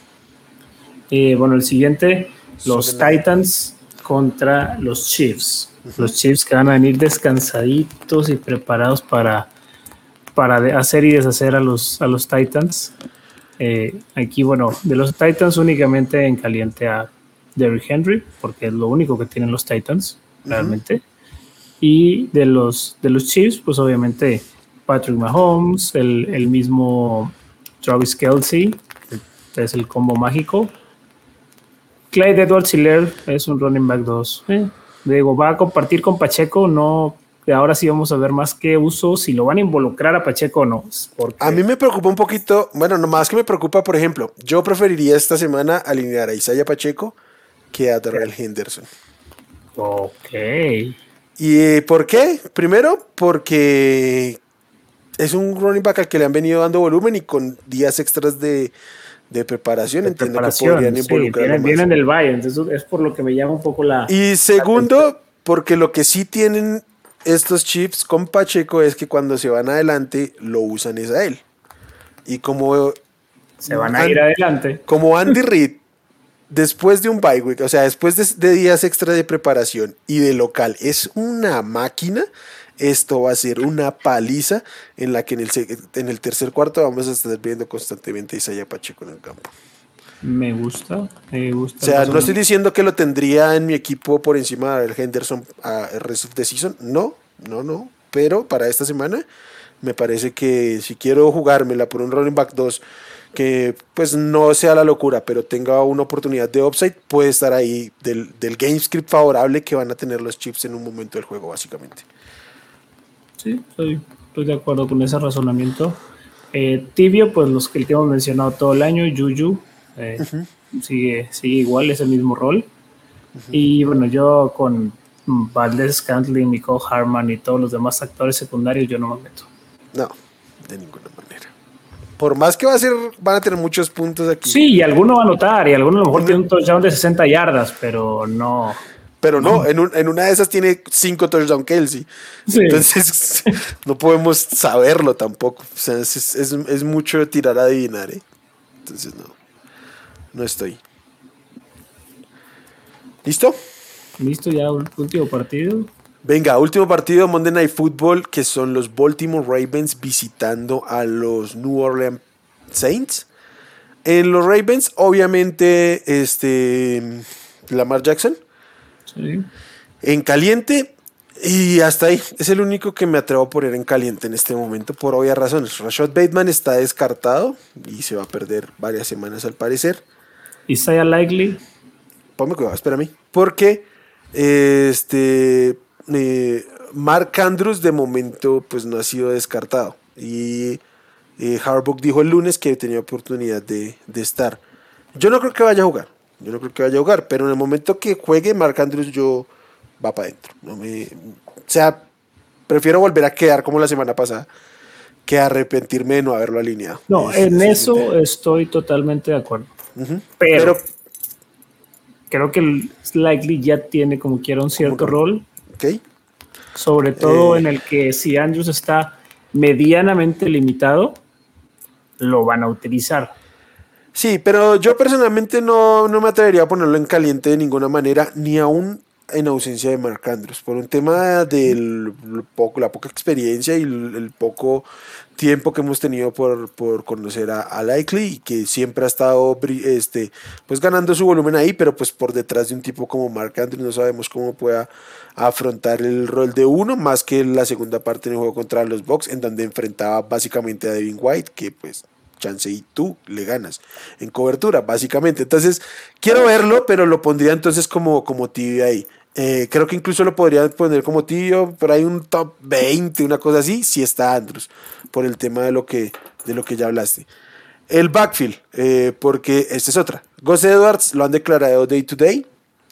Eh, bueno, el siguiente, los. Titans contra los Chiefs. Los Chiefs que van a venir descansaditos y preparados para, para hacer y deshacer a los, a los Titans. Eh, aquí, bueno, de los Titans únicamente en caliente a Derrick Henry, porque es lo único que tienen los Titans, realmente. Y de los, de los Chiefs, pues obviamente Patrick Mahomes, el, el mismo Travis Kelsey, es el combo mágico. Clyde Edwards Hiller es un running back 2. Eh, digo, va a compartir con Pacheco, no. Ahora sí vamos a ver más qué uso, si lo van a involucrar a Pacheco o no. Porque, A mí me preocupa un poquito, bueno, nomás que me preocupa, por ejemplo, yo preferiría esta semana alinear a Isaiah Pacheco que a Darrell Henderson. Ok. ¿Y por qué? Primero, porque es un running back al que le han venido dando volumen y con días extras de, de preparación, de entiendo preparación. que podrían sí, involucrarlo vienen, vienen del Valle, entonces es por lo que me llama un poco la. Y segundo, porque lo que sí tienen estos chips con Pacheco es que cuando se van adelante lo usan es a él. Y como, se van a ir adelante. como Andy Reid, después de un bye week, o sea, después de, de días extra de preparación y de local, es una máquina. Esto va a ser una paliza en la que en el, en el tercer cuarto vamos a estar viendo constantemente a Isaiah Pacheco en el campo. Me gusta, me gusta. O sea, o no estoy diciendo que lo tendría en mi equipo por encima del Henderson a rest of the season. No, no, no. Pero para esta semana me parece que si quiero jugármela por un running back 2 que pues no sea la locura, pero tenga una oportunidad de upside, puede estar ahí del, del game script favorable que van a tener los chips en un momento del juego, básicamente. Sí, estoy, estoy de acuerdo con ese razonamiento. Eh, tibio, pues los que el que hemos mencionado todo el año, Juju, eh, sigue, sigue igual, es el mismo rol. Y bueno, yo con Valdez, Scantling, Nicole Harman y todos los demás actores secundarios, yo no me meto. No, de ninguna manera. Por más que va a ser, van a tener muchos puntos aquí. Sí, y alguno va a anotar, y alguno a lo mejor tiene un touchdown de 60 yardas, pero no. Pero no, en, un- en una de esas tiene cinco touchdowns Kelsey. Sí. Entonces no podemos saberlo tampoco. O sea, es, es- mucho tirar a adivinar, ¿eh? Entonces no. No estoy. ¿Listo? Listo, ya último partido. Venga, último partido Monday Night Football, que son los Baltimore Ravens visitando a los New Orleans Saints. En los Ravens, obviamente, este Lamar Jackson. Sí. En caliente. Y hasta ahí. Es el único que me atrevo a poner en caliente en este momento por obvias razones. Rashad Bateman está descartado y se va a perder varias semanas al parecer. Isaiah Likely, Ponme cuidado, espérame. Porque este eh, Mark Andrews de momento pues no ha sido descartado. Y eh, Harbaugh dijo el lunes que tenía oportunidad de, de estar. Yo no creo que vaya a jugar. Yo no creo que vaya a jugar. Pero en el momento que juegue Mark Andrews yo va para adentro. No me, o sea, prefiero volver a quedar como la semana pasada que arrepentirme de no haberlo alineado. No, Es- en es- eso estoy totalmente de acuerdo. Pero, Pero creo que el Likely ya tiene como quiera un cierto rol. Ok. Sobre todo en el que si Andrews está medianamente limitado, lo van a utilizar. Sí, pero yo personalmente no, no me atrevería a ponerlo en caliente de ninguna manera, ni aún en ausencia de Mark Andrews, por un tema de poco, la poca experiencia y el, poco tiempo que hemos tenido por, por conocer a, a, Likely que siempre ha estado este, pues ganando su volumen ahí, pero pues por detrás de un tipo como Mark Andrews no sabemos cómo pueda afrontar el rol de uno, más que la segunda parte del juego contra los Bucks, en donde enfrentaba básicamente a Devin White, que pues chance y tú le ganas en cobertura, básicamente. Entonces, quiero verlo, pero lo pondría entonces como, como tibio ahí. Eh, creo que incluso lo podría poner como tibio, pero hay un top 20, una cosa así, si está Andrews, por el tema de lo que, de lo que ya hablaste. El backfield, eh, porque esta es otra. Gus Edwards lo han declarado day to day,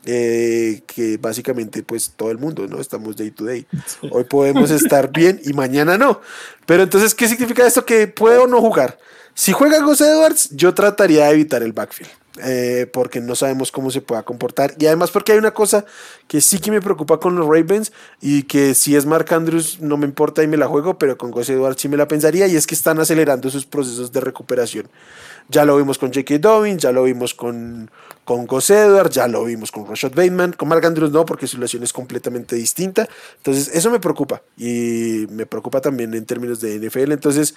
eh, que básicamente pues todo el mundo, ¿no? Estamos day to day. Hoy podemos estar bien y mañana no. Pero entonces, ¿qué significa esto? Que puede o no jugar. Si juega Gus Edwards, yo trataría de evitar el backfield. Eh, porque no sabemos cómo se pueda comportar. Y además porque hay una cosa que sí que me preocupa con los Ravens y que si es Mark Andrews no me importa y me la juego, pero con Gus Edwards sí me la pensaría y es que están acelerando sus procesos de recuperación. Ya lo vimos con J.K. Dobbins, ya lo vimos con, con Gus Edwards, ya lo vimos con Rashad Bateman, con Mark Andrews no, porque su situación es completamente distinta. Entonces eso me preocupa y me preocupa también en términos de NFL. Entonces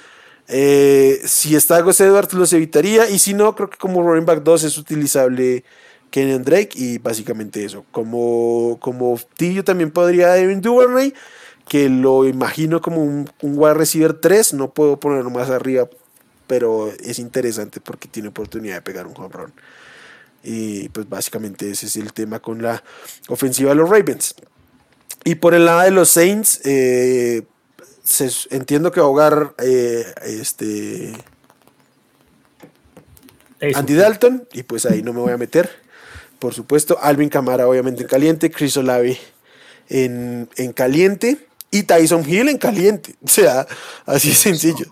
eh, si está Gus Edwards, los evitaría. Y si no, creo que como running back 2 es utilizable Kenyon Drake. Y básicamente eso. Como, como yo también podría Devin Duvernay, que lo imagino como un, wide receiver 3. No puedo ponerlo más arriba, pero es interesante porque tiene oportunidad de pegar un home. Y pues básicamente ese es el tema con la ofensiva de los Ravens. Y por el lado de los Saints, eh, entiendo que va a jugar eh, este Andy Dalton y pues ahí no me voy a meter. Por supuesto, Alvin Camara obviamente en caliente, Chris Olave en, caliente y Tyson Hill en caliente. O sea, así es sencillo.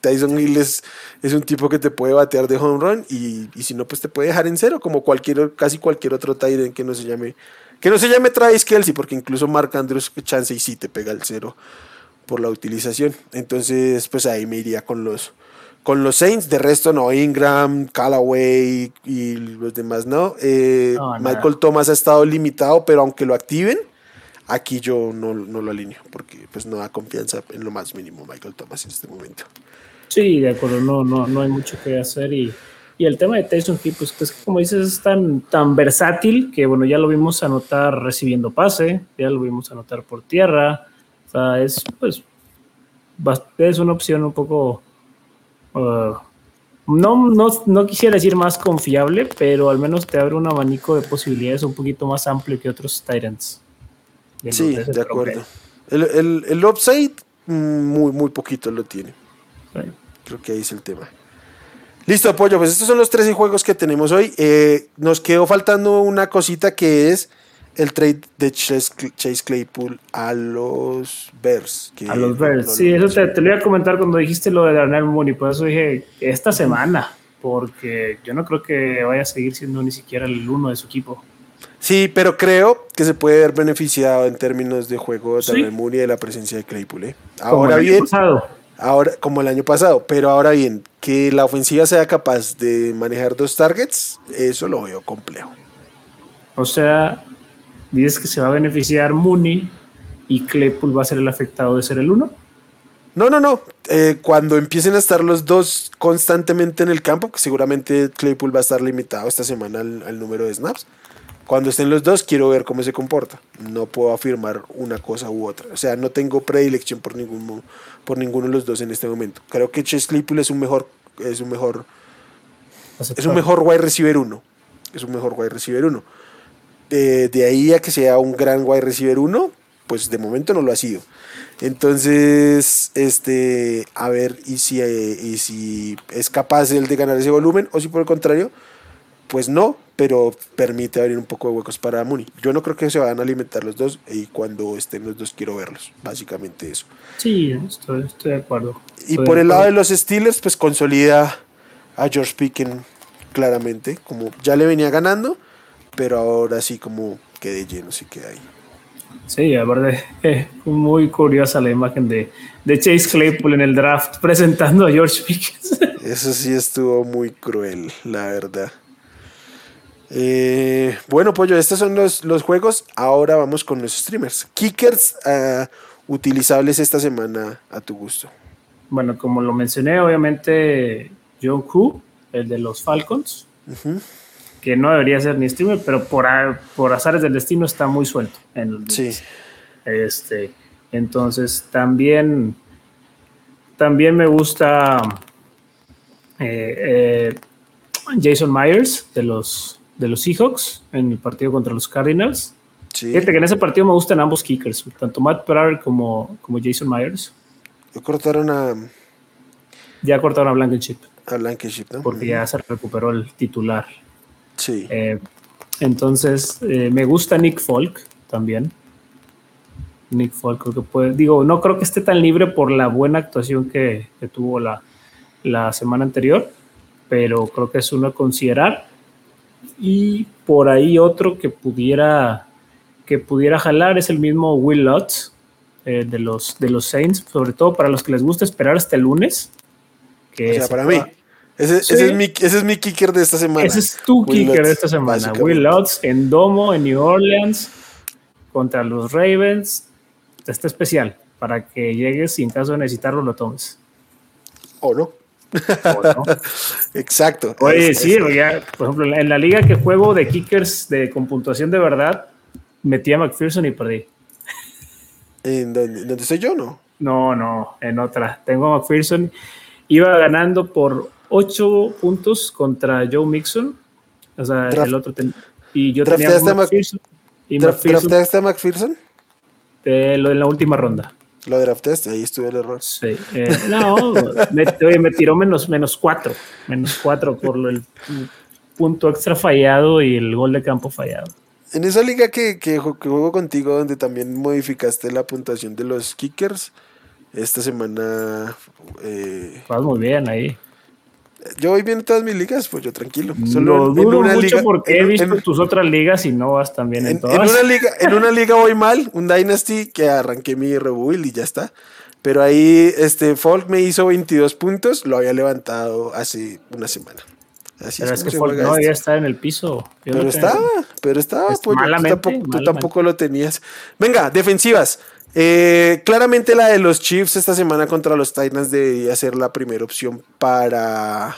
Tyson Hill es, es, un tipo que te puede batear de home run y, si no, pues te puede dejar en cero, como cualquier, casi cualquier otro Tyden que no se llame, que no se llame Travis Kelsey, porque incluso Mark Andrews chance y sí te pega el cero por la utilización. Entonces, pues ahí me iría con los, con los Saints. De resto, no. Ingram, Callaway y los demás, no. Eh, Michael Thomas ha estado limitado, pero aunque lo activen, aquí yo no, lo alineo, porque pues no da confianza en lo más mínimo Michael Thomas en este momento. Sí, de acuerdo, no, no, no hay mucho que hacer y, el tema de Tyson Hill, pues, pues como dices, es tan, tan versátil que bueno, ya lo vimos anotar recibiendo pase, ya lo vimos anotar por tierra, sea, es pues es una opción un poco uh, no, no, no, quisiera decir más confiable, pero al menos te abre un abanico de posibilidades un poquito más amplio que otros Titans. Sí, de acuerdo. El, el, el, upside mm, muy, muy poquito lo tiene. Creo que ahí es el tema. Listo, apoyo. Pues estos son los 13 juegos que tenemos hoy. Eh, nos quedó faltando una cosita que es el trade de Chase, Claypool a los Bears. a los Bears, sí, eso te, lo iba a comentar cuando dijiste lo de Darnell Mooney, por eso dije esta semana, porque yo no creo que vaya a seguir siendo ni siquiera el uno de su equipo. Sí, pero creo que se puede ver beneficiado en términos de juego de Darnell Mooney y de la presencia de Claypool. ¿eh? Ahora bien, ahora como el año pasado, pero ahora bien, que la ofensiva sea capaz de manejar dos targets, eso lo veo complejo. O sea, dices que se va a beneficiar Mooney y Claypool va a ser el afectado de ser el uno. No, no, no. Eh, cuando empiecen a estar los dos constantemente en el campo, que seguramente Claypool va a estar limitado esta semana al, número de snaps. Cuando estén los dos, quiero ver cómo se comporta. No puedo afirmar una cosa u otra. O sea, no tengo predilección por, ningún, por ninguno de los dos en este momento. Creo que Chase Claypool es un mejor, es un mejor, es un mejor wide receiver uno. Es un mejor wide receiver uno de, ahí a que sea un gran wide receiver 1, pues de momento no lo ha sido. Entonces, este, a ver, y si, eh, y si es capaz él de ganar ese volumen, o si por el contrario, pues no, pero permite abrir un poco de huecos para Mooney. Yo no creo que se van a alimentar los dos y cuando estén los dos quiero verlos, básicamente eso. Sí, estoy, de acuerdo. y por el lado de los Steelers, pues consolida a George Picken claramente, como ya le venía ganando, pero ahora sí como que de lleno sí queda ahí. Sí, la verdad es muy curiosa la imagen de, de, Chase Claypool en el draft presentando a George Pickens. Eso sí estuvo muy cruel, la verdad. Eh, bueno, Pollo, estos son los, los, juegos. Ahora vamos con los streamers. Kickers uh, utilizables esta semana a tu gusto. Bueno, como lo mencioné, obviamente John Koo, el de los Falcons, que no debería ser ni streamer, pero por, por azares del destino está muy suelto. En sí. Este, entonces también, también me gusta eh, eh, Jason Myers de los, de los Seahawks en el partido contra los Cardinals. Fíjate que en ese partido me gustan ambos kickers, tanto Matt Prater como, como Jason Myers. Cortaron a. Ya cortaron a Blankenship. A Blankenship, ¿no? Porque ya se recuperó el titular. Sí. Eh, entonces, eh, me gusta Nick Folk también. Nick Folk creo que puede. Digo, no creo que esté tan libre por la buena actuación que, que tuvo la, la semana anterior, pero creo que es uno a considerar. Y por ahí otro que pudiera que pudiera jalar es el mismo Will Lutz eh, de, los, de los Saints, sobre todo para los que les gusta esperar hasta el lunes. Que o sea, para mí. Ese, ese, es mi, ese, es mi, kicker de esta semana. Ese es tu Will kicker Lutz, de esta semana. Will Lutz en Domo, en New Orleans, contra los Ravens. Está especial para que llegues y en caso de necesitarlo lo tomes. O no. ¿O no? Exacto. Oye, es, sí, es, ya, por ejemplo, en la liga que juego de kickers de, con puntuación de verdad, metí a McPherson y perdí. ¿En dónde, dónde estoy yo, no? No, no, en otra. Tengo a McPherson. Iba ganando por 8 puntos contra Joe Mixon. O sea, Draft, el otro. Ten, y yo tenía a McPherson. Y McPherson ¿Drafteaste a McPherson? Lo de la última ronda. Lo drafteaste, ahí estuvo el error. Sí. Eh, no, me, oye, me tiró menos, menos 4. Menos 4 por el punto extra fallado y el gol de campo fallado. En esa liga que, que, que, juego contigo, donde también modificaste la puntuación de los kickers, esta semana. Eh, Vas muy bien ahí. Yo voy bien en todas mis ligas, pues yo tranquilo. Solo Lo dudo en una mucho liga, porque en, he visto en, tus otras ligas y no vas también en, en todas. En una, liga, en una liga voy mal, un Dynasty que arranqué mi rebuild y ya está. Pero ahí este Folk me hizo 22 puntos, lo había levantado hace una semana. Así pero es, es que Folk no debía estar en el piso. Yo pero, estaba, pero estaba, pues, tú tampoco, tú tampoco lo tenías. Venga, defensivas. Eh, claramente la de los Chiefs esta semana contra los Titans debería ser la primera opción para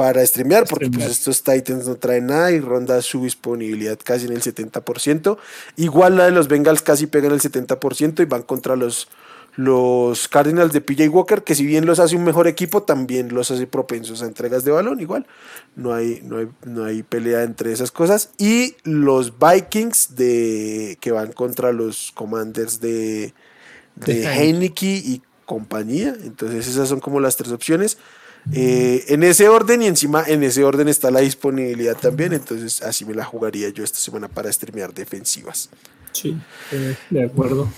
para streamear, porque pues, estos Titans no traen nada y ronda su disponibilidad casi en el 70%. Igual la de los Bengals casi pegan el 70% y van contra los, los Cardinals de PJ Walker, que si bien los hace un mejor equipo, también los hace propensos a entregas de balón. Igual, no hay, no hay, no hay pelea entre esas cosas. Y los Vikings de, que van contra los Commanders de, de Heineke y compañía. Entonces, esas son como las tres opciones. Eh, en ese orden y encima en ese orden está la disponibilidad también, entonces así me la jugaría yo esta semana para streamear defensivas. Sí, eh, de acuerdo.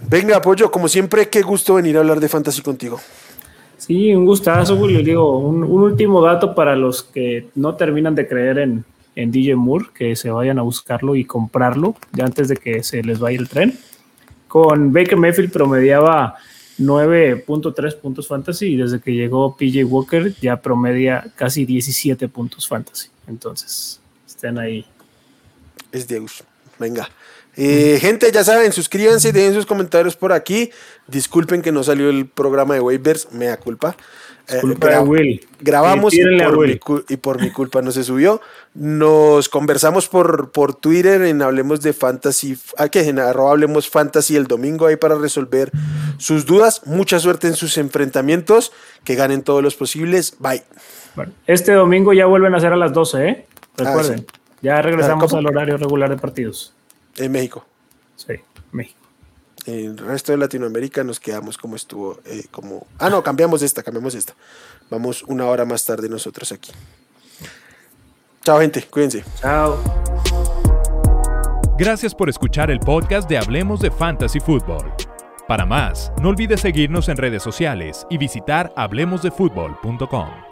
Venga, apoyo, como siempre, qué gusto venir a hablar de fantasy contigo. Sí, un gustazo, Julio. Digo, un, un, último dato para los que no terminan de creer en, en DJ Moore, que se vayan a buscarlo y comprarlo ya antes de que se les vaya el tren. Con Baker Mayfield promediaba 9.3 puntos fantasy y desde que llegó PJ Walker ya promedia casi 17 puntos fantasy. Entonces, estén ahí. Es Deus. Venga. Eh, gente, ya saben, suscríbanse, dejen sus comentarios por aquí. Disculpen que no salió el programa de waivers, me da culpa. Eh, gra Will. Grabamos y por, mi, y por, mi, culpa no se subió. Nos conversamos por, por Twitter en Hablemos de Fantasy, ah, que en arroba Hablemos Fantasy el domingo ahí para resolver sus dudas. Mucha suerte en sus enfrentamientos, que ganen todos los posibles. Bye. Este domingo ya vuelven a ser a las 12, ¿eh? Recuerden, ah, sí. ya regresamos ah, al horario regular de partidos. En México. Sí, México. En el resto de Latinoamérica nos quedamos como estuvo, eh, como... Ah, no, cambiamos esta, cambiamos esta. Vamos una hora más tarde nosotros aquí. Chao, gente, cuídense. Chao. Gracias por escuchar el podcast de Hablemos de Fantasy Football. Para más, no olvides seguirnos en redes sociales y visitar hablemosdefutbol.com.